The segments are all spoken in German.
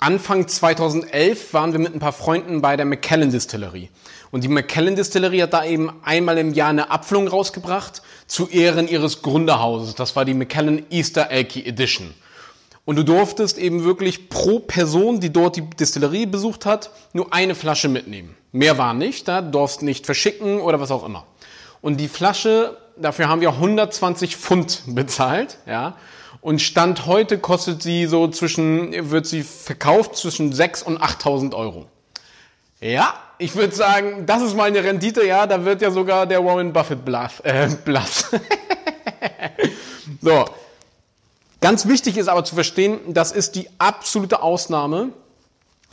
Anfang 2011 waren wir mit ein paar Freunden bei der Macallan Distillerie. Und die Macallan Distillerie hat da eben einmal im Jahr eine Abfüllung rausgebracht zu Ehren ihres Gründerhauses. Das war die Macallan Easter Elky Edition. Und du durftest eben wirklich pro Person, die dort die Distillerie besucht hat, nur eine Flasche mitnehmen. Mehr war nicht, da du durfst nicht verschicken oder was auch immer. Und die Flasche, dafür haben wir 120 Pfund bezahlt, ja. Und Stand heute kostet sie so zwischen, wird sie verkauft zwischen 6 und 8.000 Euro. Ja, ich würde sagen, das ist mal eine Rendite, ja, da wird ja sogar der Warren Buffett blass. Äh, blass. so. Ganz wichtig ist aber zu verstehen, das ist die absolute Ausnahme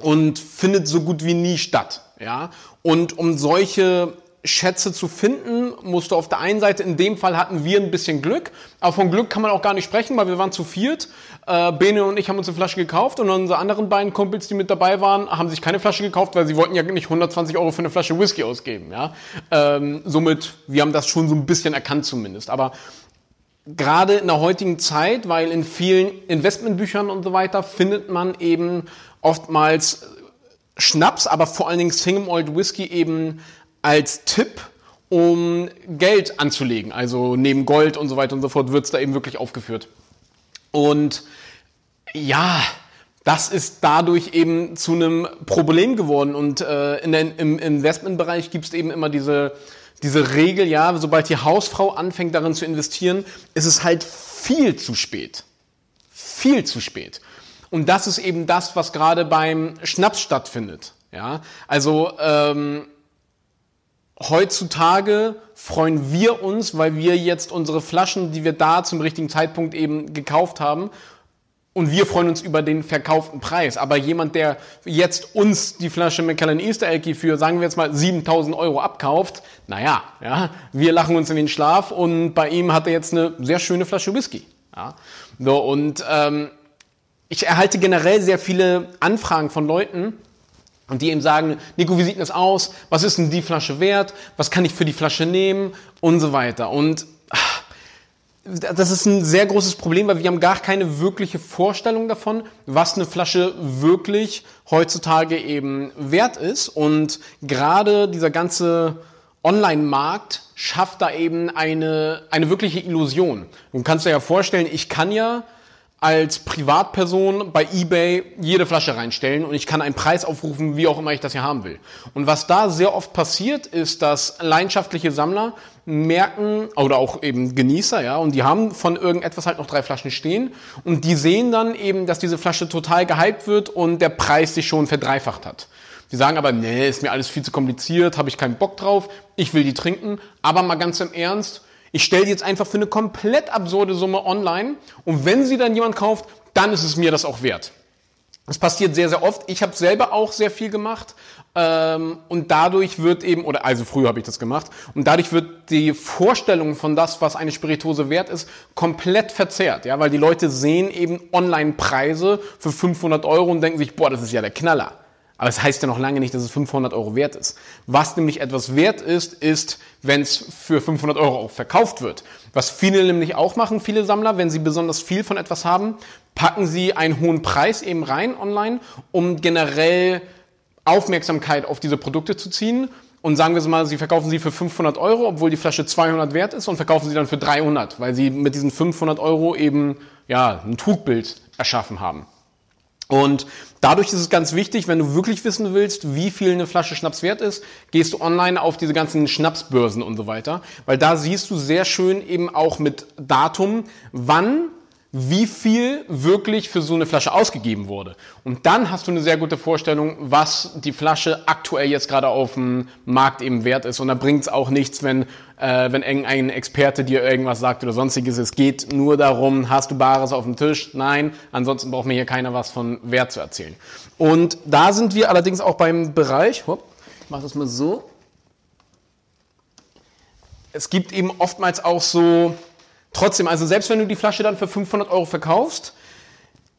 und findet so gut wie nie statt, ja. Und um solche Schätze zu finden, musst du auf der einen Seite, in dem Fall hatten wir ein bisschen Glück, aber von Glück kann man auch gar nicht sprechen, weil wir waren zu viert. Äh, Bene und ich haben uns eine Flasche gekauft und unsere anderen beiden Kumpels, die mit dabei waren, haben sich keine Flasche gekauft, weil sie wollten ja nicht 120 Euro für eine Flasche Whisky ausgeben. Ja? Ähm, somit, wir haben das schon so ein bisschen erkannt zumindest. Aber gerade in der heutigen Zeit, weil in vielen Investmentbüchern und so weiter findet man eben oftmals Schnaps, aber vor allen Dingen Single Old Whisky eben als Tipp, um Geld anzulegen. Also neben Gold und so weiter und so fort wird es da eben wirklich aufgeführt. Und ja, das ist dadurch eben zu einem Problem geworden. Und äh, in der, im Investmentbereich gibt es eben immer diese, diese Regel, ja, sobald die Hausfrau anfängt darin zu investieren, ist es halt viel zu spät. Viel zu spät. Und das ist eben das, was gerade beim Schnaps stattfindet. Ja, also ähm, heutzutage freuen wir uns, weil wir jetzt unsere Flaschen, die wir da zum richtigen Zeitpunkt eben gekauft haben, und wir freuen uns über den verkauften Preis. Aber jemand, der jetzt uns die Flasche Macallan Easter Elky für, sagen wir jetzt mal, 7000 Euro abkauft, naja, ja, wir lachen uns in den Schlaf und bei ihm hat er jetzt eine sehr schöne Flasche Whisky. Ja. So, und ähm, ich erhalte generell sehr viele Anfragen von Leuten, und die eben sagen, Nico, wie sieht das aus? Was ist denn die Flasche wert? Was kann ich für die Flasche nehmen? Und so weiter. Und ach, das ist ein sehr großes Problem, weil wir haben gar keine wirkliche Vorstellung davon, was eine Flasche wirklich heutzutage eben wert ist. Und gerade dieser ganze Online-Markt schafft da eben eine, eine wirkliche Illusion. Du kannst dir ja vorstellen, ich kann ja als Privatperson bei eBay jede Flasche reinstellen und ich kann einen Preis aufrufen, wie auch immer ich das hier haben will. Und was da sehr oft passiert, ist, dass leidenschaftliche Sammler merken, oder auch eben Genießer, ja, und die haben von irgendetwas halt noch drei Flaschen stehen und die sehen dann eben, dass diese Flasche total gehypt wird und der Preis sich schon verdreifacht hat. Die sagen aber, nee, ist mir alles viel zu kompliziert, habe ich keinen Bock drauf, ich will die trinken, aber mal ganz im Ernst, ich stelle die jetzt einfach für eine komplett absurde Summe online und wenn sie dann jemand kauft, dann ist es mir das auch wert. Das passiert sehr, sehr oft. Ich habe selber auch sehr viel gemacht ähm, und dadurch wird eben, oder also früher habe ich das gemacht, und dadurch wird die Vorstellung von das, was eine Spiritose wert ist, komplett verzerrt. Ja, weil die Leute sehen eben Online-Preise für 500 Euro und denken sich, boah, das ist ja der Knaller. Aber es das heißt ja noch lange nicht, dass es 500 Euro wert ist. Was nämlich etwas wert ist, ist, wenn es für 500 Euro auch verkauft wird. Was viele nämlich auch machen, viele Sammler, wenn sie besonders viel von etwas haben, packen sie einen hohen Preis eben rein online, um generell Aufmerksamkeit auf diese Produkte zu ziehen. Und sagen wir mal, sie verkaufen sie für 500 Euro, obwohl die Flasche 200 wert ist und verkaufen sie dann für 300, weil sie mit diesen 500 Euro eben ja, ein Trugbild erschaffen haben. Und dadurch ist es ganz wichtig, wenn du wirklich wissen willst, wie viel eine Flasche Schnaps wert ist, gehst du online auf diese ganzen Schnapsbörsen und so weiter, weil da siehst du sehr schön eben auch mit Datum, wann wie viel wirklich für so eine Flasche ausgegeben wurde. Und dann hast du eine sehr gute Vorstellung, was die Flasche aktuell jetzt gerade auf dem Markt eben wert ist. Und da bringt es auch nichts, wenn, äh, wenn irgendein Experte dir irgendwas sagt oder sonstiges. Es geht nur darum, hast du Bares auf dem Tisch? Nein, ansonsten braucht mir hier keiner was von Wert zu erzählen. Und da sind wir allerdings auch beim Bereich, hopp, ich mach das mal so. Es gibt eben oftmals auch so Trotzdem, also selbst wenn du die Flasche dann für 500 Euro verkaufst,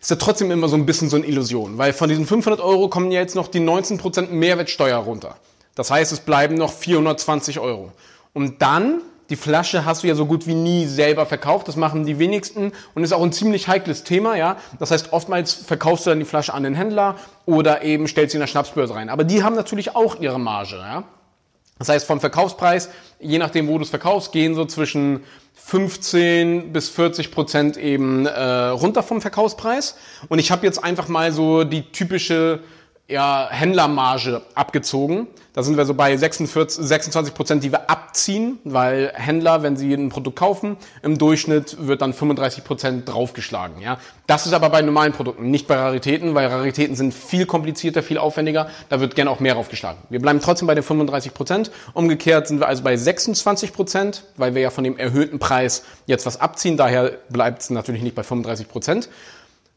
ist ja trotzdem immer so ein bisschen so eine Illusion, weil von diesen 500 Euro kommen ja jetzt noch die 19% Mehrwertsteuer runter. Das heißt, es bleiben noch 420 Euro. Und dann Die Flasche hast du ja so gut wie nie selber verkauft. Das machen die wenigsten und ist auch ein ziemlich heikles Thema, ja. Das heißt, oftmals verkaufst du dann die Flasche an den Händler oder eben stellst sie in der Schnapsbörse rein. Aber die haben natürlich auch ihre Marge, ja. Das heißt, vom Verkaufspreis, je nachdem, wo du es verkaufst, gehen so zwischen 15 bis 40 Prozent eben äh, runter vom Verkaufspreis. Und ich habe jetzt einfach mal so die typische ja, Händlermarge abgezogen. Da sind wir so bei 46, 26 Prozent, die wir abziehen, weil Händler, wenn sie ein Produkt kaufen, im Durchschnitt wird dann 35 Prozent draufgeschlagen. Ja? Das ist aber bei normalen Produkten, nicht bei Raritäten, weil Raritäten sind viel komplizierter, viel aufwendiger. Da wird gerne auch mehr draufgeschlagen. Wir bleiben trotzdem bei den 35 Prozent. Umgekehrt sind wir also bei 26 Prozent, weil wir ja von dem erhöhten Preis jetzt was abziehen. Daher bleibt es natürlich nicht bei 35 Prozent.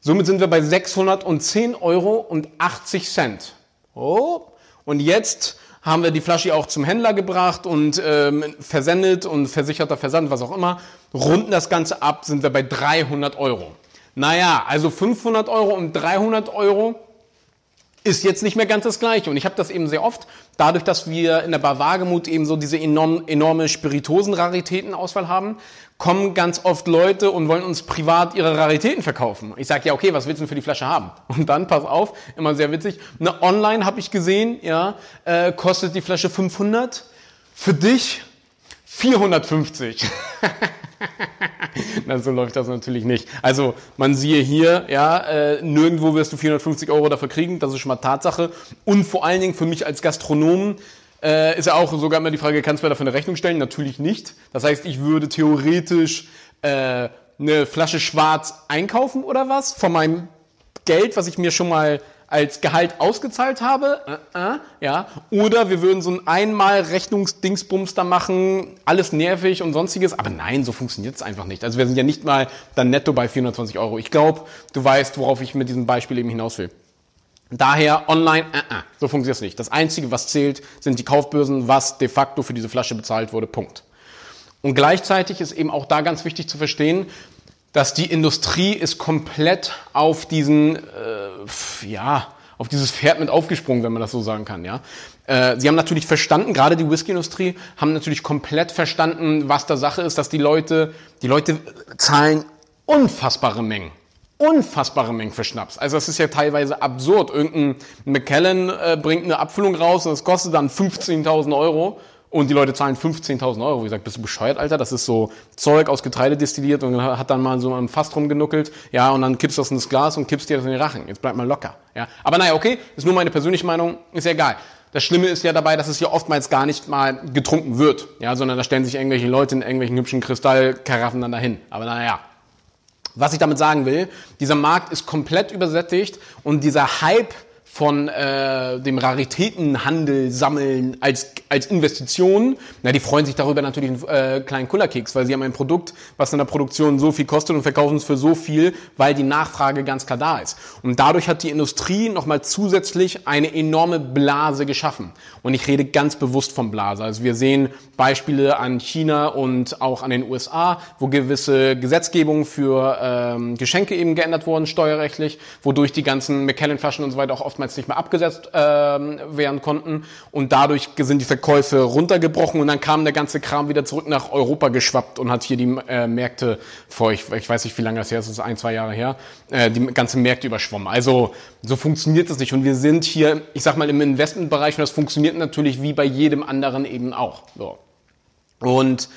Somit sind wir bei 610 Euro und 80 Cent. Oh, und jetzt haben wir die Flasche auch zum Händler gebracht und ähm, versendet und versicherter Versand, was auch immer. Runden das Ganze ab, sind wir bei 300 Euro. Naja, also 500 Euro und 300 Euro ist jetzt nicht mehr ganz das Gleiche. Und ich habe das eben sehr oft, dadurch, dass wir in der Bar eben so diese enorm, enorme Spiritosen-Raritätenauswahl haben, kommen ganz oft Leute und wollen uns privat ihre Raritäten verkaufen. Ich sage, ja, okay, was willst du denn für die Flasche haben? Und dann, pass auf, immer sehr witzig, eine Online habe ich gesehen, ja, äh, kostet die Flasche 500, für dich 450. Na, so läuft das natürlich nicht. Also man siehe hier, ja, äh, nirgendwo wirst du 450 Euro dafür kriegen, das ist schon mal Tatsache. Und vor allen Dingen für mich als Gastronom äh, ist ja auch sogar immer die Frage, kannst du mir dafür eine Rechnung stellen? Natürlich nicht. Das heißt, ich würde theoretisch äh, eine Flasche Schwarz einkaufen oder was von meinem Geld, was ich mir schon mal als Gehalt ausgezahlt habe, äh, äh, ja, oder wir würden so ein einmal Rechnungsdingsbums da machen, alles nervig und sonstiges, aber nein, so funktioniert es einfach nicht. Also wir sind ja nicht mal dann netto bei 420 Euro. Ich glaube, du weißt, worauf ich mit diesem Beispiel eben hinaus will. Daher online, äh, äh, so funktioniert es nicht. Das Einzige, was zählt, sind die Kaufbörsen, was de facto für diese Flasche bezahlt wurde. Punkt. Und gleichzeitig ist eben auch da ganz wichtig zu verstehen, dass die Industrie ist komplett auf diesen, äh, ja, auf dieses Pferd mit aufgesprungen, wenn man das so sagen kann, ja. Äh, sie haben natürlich verstanden, gerade die Whisky-Industrie, haben natürlich komplett verstanden, was da Sache ist, dass die Leute, die Leute zahlen unfassbare Mengen. Unfassbare Mengen für Schnaps. Also das ist ja teilweise absurd. Irgendein McKellen äh, bringt eine Abfüllung raus und das kostet dann 15.000 Euro und die Leute zahlen 15.000 Euro. Ich sag, bist du bescheuert, Alter? Das ist so Zeug aus Getreide destilliert und hat dann mal so am Fass rumgenuckelt. Ja, und dann kippst du das in das Glas und kippst dir das in den Rachen. Jetzt bleib mal locker. Ja, aber naja, okay, ist nur meine persönliche Meinung, ist ja egal. Das Schlimme ist ja dabei, dass es hier oftmals gar nicht mal getrunken wird, ja, sondern da stellen sich irgendwelche Leute in irgendwelchen hübschen Kristallkaraffen dann dahin. Aber naja. Was ich damit sagen will, dieser Markt ist komplett übersättigt und dieser Hype von äh, dem Raritätenhandel sammeln als, als Investition, na, die freuen sich darüber natürlich einen äh, kleinen Kullerkeks, weil sie haben ein Produkt, was in der Produktion so viel kostet und verkaufen es für so viel, weil die Nachfrage ganz klar da ist. Und dadurch hat die Industrie nochmal zusätzlich eine enorme Blase geschaffen. Und ich rede ganz bewusst von Blase. Also wir sehen Beispiele an China und auch an den USA, wo gewisse Gesetzgebungen für ähm, Geschenke eben geändert wurden, steuerrechtlich, wodurch die ganzen McKellen-Flaschen und so weiter auch oftmals nicht mehr abgesetzt äh, werden konnten und dadurch sind die Verkäufe runtergebrochen und dann kam der ganze Kram wieder zurück nach Europa geschwappt und hat hier die äh, Märkte vor, ich, ich weiß nicht, wie lange das her ist, das ist ein, zwei Jahre her, äh, die ganzen Märkte überschwommen. Also so funktioniert das nicht und wir sind hier, ich sag mal, im Investmentbereich und das funktioniert natürlich wie bei jedem anderen eben auch. So. Und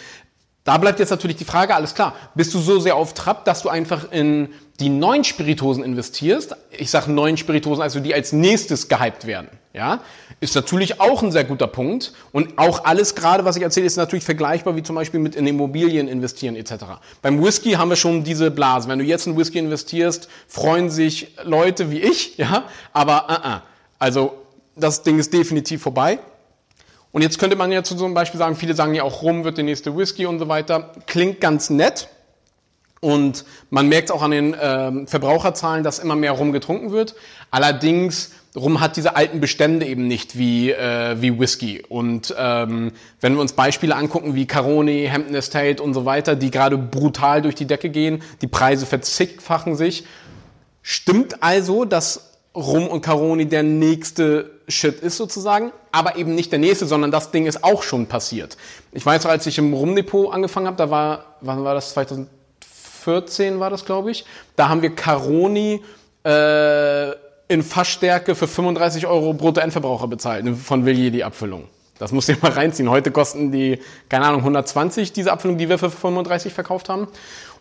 da bleibt jetzt natürlich die Frage, alles klar, bist du so sehr auf Trab, dass du einfach in die neuen Spiritosen investierst, ich sage neuen Spiritosen, also die als nächstes gehypt werden, ja, ist natürlich auch ein sehr guter Punkt. Und auch alles gerade, was ich erzähle, ist natürlich vergleichbar wie zum Beispiel mit in Immobilien investieren etc. Beim Whisky haben wir schon diese Blase. Wenn du jetzt in Whisky investierst, freuen sich Leute wie ich, ja, aber uh -uh. also das Ding ist definitiv vorbei. Und jetzt könnte man ja zu so einem Beispiel sagen, viele sagen ja auch Rum wird der nächste Whisky und so weiter. Klingt ganz nett. Und man merkt auch an den äh, Verbraucherzahlen, dass immer mehr Rum getrunken wird. Allerdings Rum hat diese alten Bestände eben nicht wie, äh, wie Whisky. Und ähm, wenn wir uns Beispiele angucken wie Caroni, Hampton Estate und so weiter, die gerade brutal durch die Decke gehen, die Preise verzigfachen sich. Stimmt also, dass Rum und Caroni der nächste Shit ist sozusagen, aber eben nicht der nächste, sondern das Ding ist auch schon passiert. Ich weiß, als ich im Rumdepot angefangen habe, da war, wann war das? 2014 war das, glaube ich. Da haben wir Caroni äh, in Fassstärke für 35 Euro Brutto-Endverbraucher bezahlt von Villiers die Abfüllung. Das musst du mal reinziehen. Heute kosten die, keine Ahnung, 120, diese Abfüllung, die wir für 35 verkauft haben.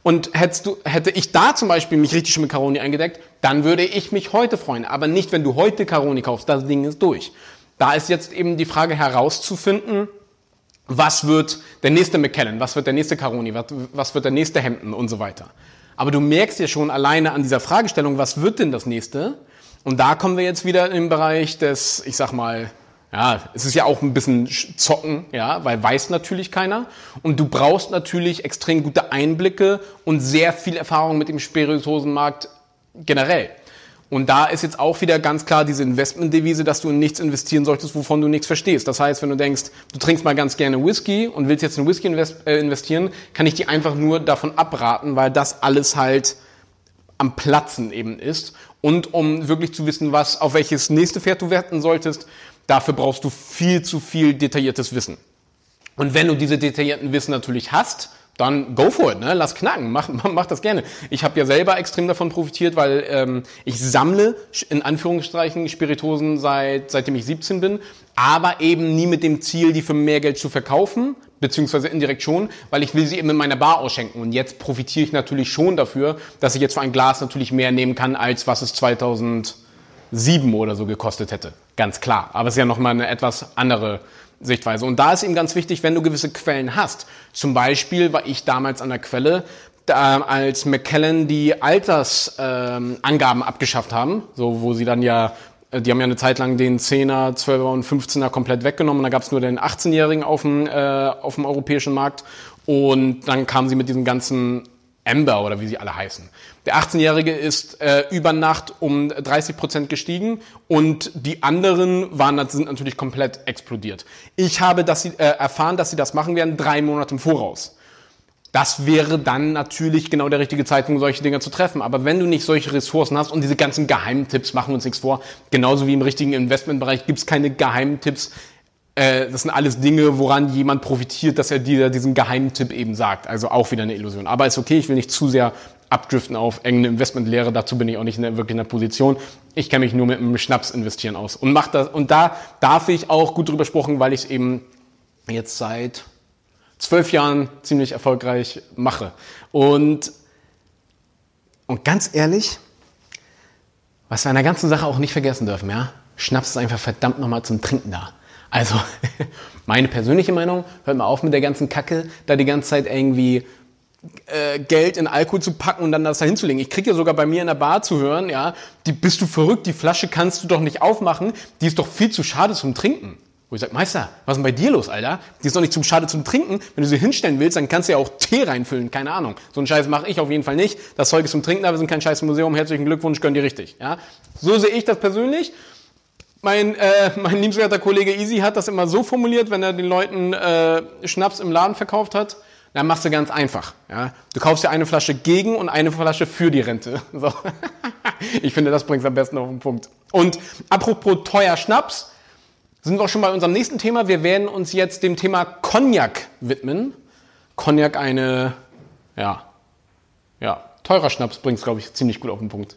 Und hättest du, hätte ich da zum Beispiel mich richtig schon mit Caroni eingedeckt, dann würde ich mich heute freuen. Aber nicht, wenn du heute Caroni kaufst. Das Ding ist durch. Da ist jetzt eben die Frage herauszufinden, was wird der nächste McKellen, was wird der nächste Caroni, was, was wird der nächste Hemden und so weiter. Aber du merkst ja schon alleine an dieser Fragestellung, was wird denn das nächste? Und da kommen wir jetzt wieder im Bereich des, ich sag mal, ja, es ist ja auch ein bisschen zocken, ja, weil weiß natürlich keiner. Und du brauchst natürlich extrem gute Einblicke und sehr viel Erfahrung mit dem Spirituosenmarkt generell. Und da ist jetzt auch wieder ganz klar diese Investmentdevise, dass du in nichts investieren solltest, wovon du nichts verstehst. Das heißt, wenn du denkst, du trinkst mal ganz gerne Whisky und willst jetzt in Whisky äh, investieren, kann ich dir einfach nur davon abraten, weil das alles halt am Platzen eben ist. Und um wirklich zu wissen, was, auf welches nächste Pferd du wetten solltest, Dafür brauchst du viel zu viel detailliertes Wissen. Und wenn du diese detaillierten Wissen natürlich hast, dann go for it, ne? lass knacken, mach, mach das gerne. Ich habe ja selber extrem davon profitiert, weil ähm, ich sammle in Anführungsstrichen Spiritosen seit seitdem ich 17 bin, aber eben nie mit dem Ziel, die für mehr Geld zu verkaufen, beziehungsweise indirekt schon, weil ich will sie eben in meiner Bar ausschenken. Und jetzt profitiere ich natürlich schon dafür, dass ich jetzt für ein Glas natürlich mehr nehmen kann, als was es 2000 sieben oder so gekostet hätte. Ganz klar. Aber es ist ja nochmal eine etwas andere Sichtweise. Und da ist eben ganz wichtig, wenn du gewisse Quellen hast. Zum Beispiel war ich damals an der Quelle, als McKellen die Altersangaben ähm, abgeschafft haben, so wo sie dann ja äh, die haben ja eine Zeit lang den 10er, 12er und 15er komplett weggenommen. Da gab es nur den 18-Jährigen auf dem, äh, auf dem europäischen Markt. Und dann kamen sie mit diesem ganzen Amber oder wie sie alle heißen. Der 18-Jährige ist äh, über Nacht um 30 Prozent gestiegen und die anderen waren, sind natürlich komplett explodiert. Ich habe dass sie, äh, erfahren, dass sie das machen werden drei Monate im Voraus. Das wäre dann natürlich genau der richtige Zeitpunkt, solche Dinge zu treffen. Aber wenn du nicht solche Ressourcen hast und diese ganzen Geheimtipps machen uns nichts vor, genauso wie im richtigen Investmentbereich gibt es keine Geheimtipps, äh, das sind alles Dinge, woran jemand profitiert, dass er dir diesen Geheimtipp eben sagt. Also auch wieder eine Illusion. Aber ist okay, ich will nicht zu sehr abdriften auf enge Investmentlehre. Dazu bin ich auch nicht in der, wirklich in der Position. Ich kenne mich nur mit dem Schnaps investieren aus und mach das. Und da darf ich auch gut drüber sprechen, weil ich es eben jetzt seit zwölf Jahren ziemlich erfolgreich mache. Und, und ganz ehrlich, was wir an der ganzen Sache auch nicht vergessen dürfen, ja? Schnaps ist einfach verdammt nochmal zum Trinken da. Also, meine persönliche Meinung, hört mal auf mit der ganzen Kacke, da die ganze Zeit irgendwie äh, Geld in Alkohol zu packen und dann das da hinzulegen. Ich kriege ja sogar bei mir in der Bar zu hören, ja, die bist du verrückt, die Flasche kannst du doch nicht aufmachen, die ist doch viel zu schade zum Trinken. Wo ich sage, Meister, was ist denn bei dir los, Alter? Die ist doch nicht zu schade zum Trinken. Wenn du sie hinstellen willst, dann kannst du ja auch Tee reinfüllen, keine Ahnung. So einen Scheiß mache ich auf jeden Fall nicht. Das Zeug ist zum Trinken, aber wir sind kein scheiß Museum. Herzlichen Glückwunsch, gönn dir richtig. Ja? So sehe ich das persönlich. Mein, äh, mein liebenswerter Kollege Easy hat das immer so formuliert, wenn er den Leuten äh, Schnaps im Laden verkauft hat. Dann machst du ganz einfach. Ja? Du kaufst dir eine Flasche gegen und eine Flasche für die Rente. So. ich finde, das bringt es am besten auf den Punkt. Und apropos teuer Schnaps, sind wir auch schon bei unserem nächsten Thema. Wir werden uns jetzt dem Thema Cognac widmen. Cognac eine, ja, ja, teurer Schnaps bringt es, glaube ich, ziemlich gut auf den Punkt.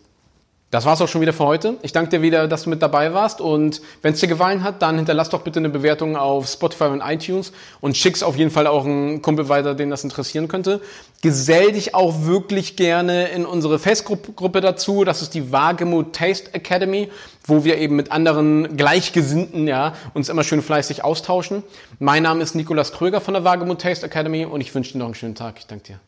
Das war's auch schon wieder für heute. Ich danke dir wieder, dass du mit dabei warst. Und wenn es dir gefallen hat, dann hinterlass doch bitte eine Bewertung auf Spotify und iTunes und schick's auf jeden Fall auch einen Kumpel weiter, den das interessieren könnte. Gesell dich auch wirklich gerne in unsere Facebook-Gruppe dazu. Das ist die Wagemut Taste Academy, wo wir eben mit anderen Gleichgesinnten ja, uns immer schön fleißig austauschen. Mein Name ist Nikolas Kröger von der Wagemut Taste Academy und ich wünsche dir noch einen schönen Tag. Ich danke dir.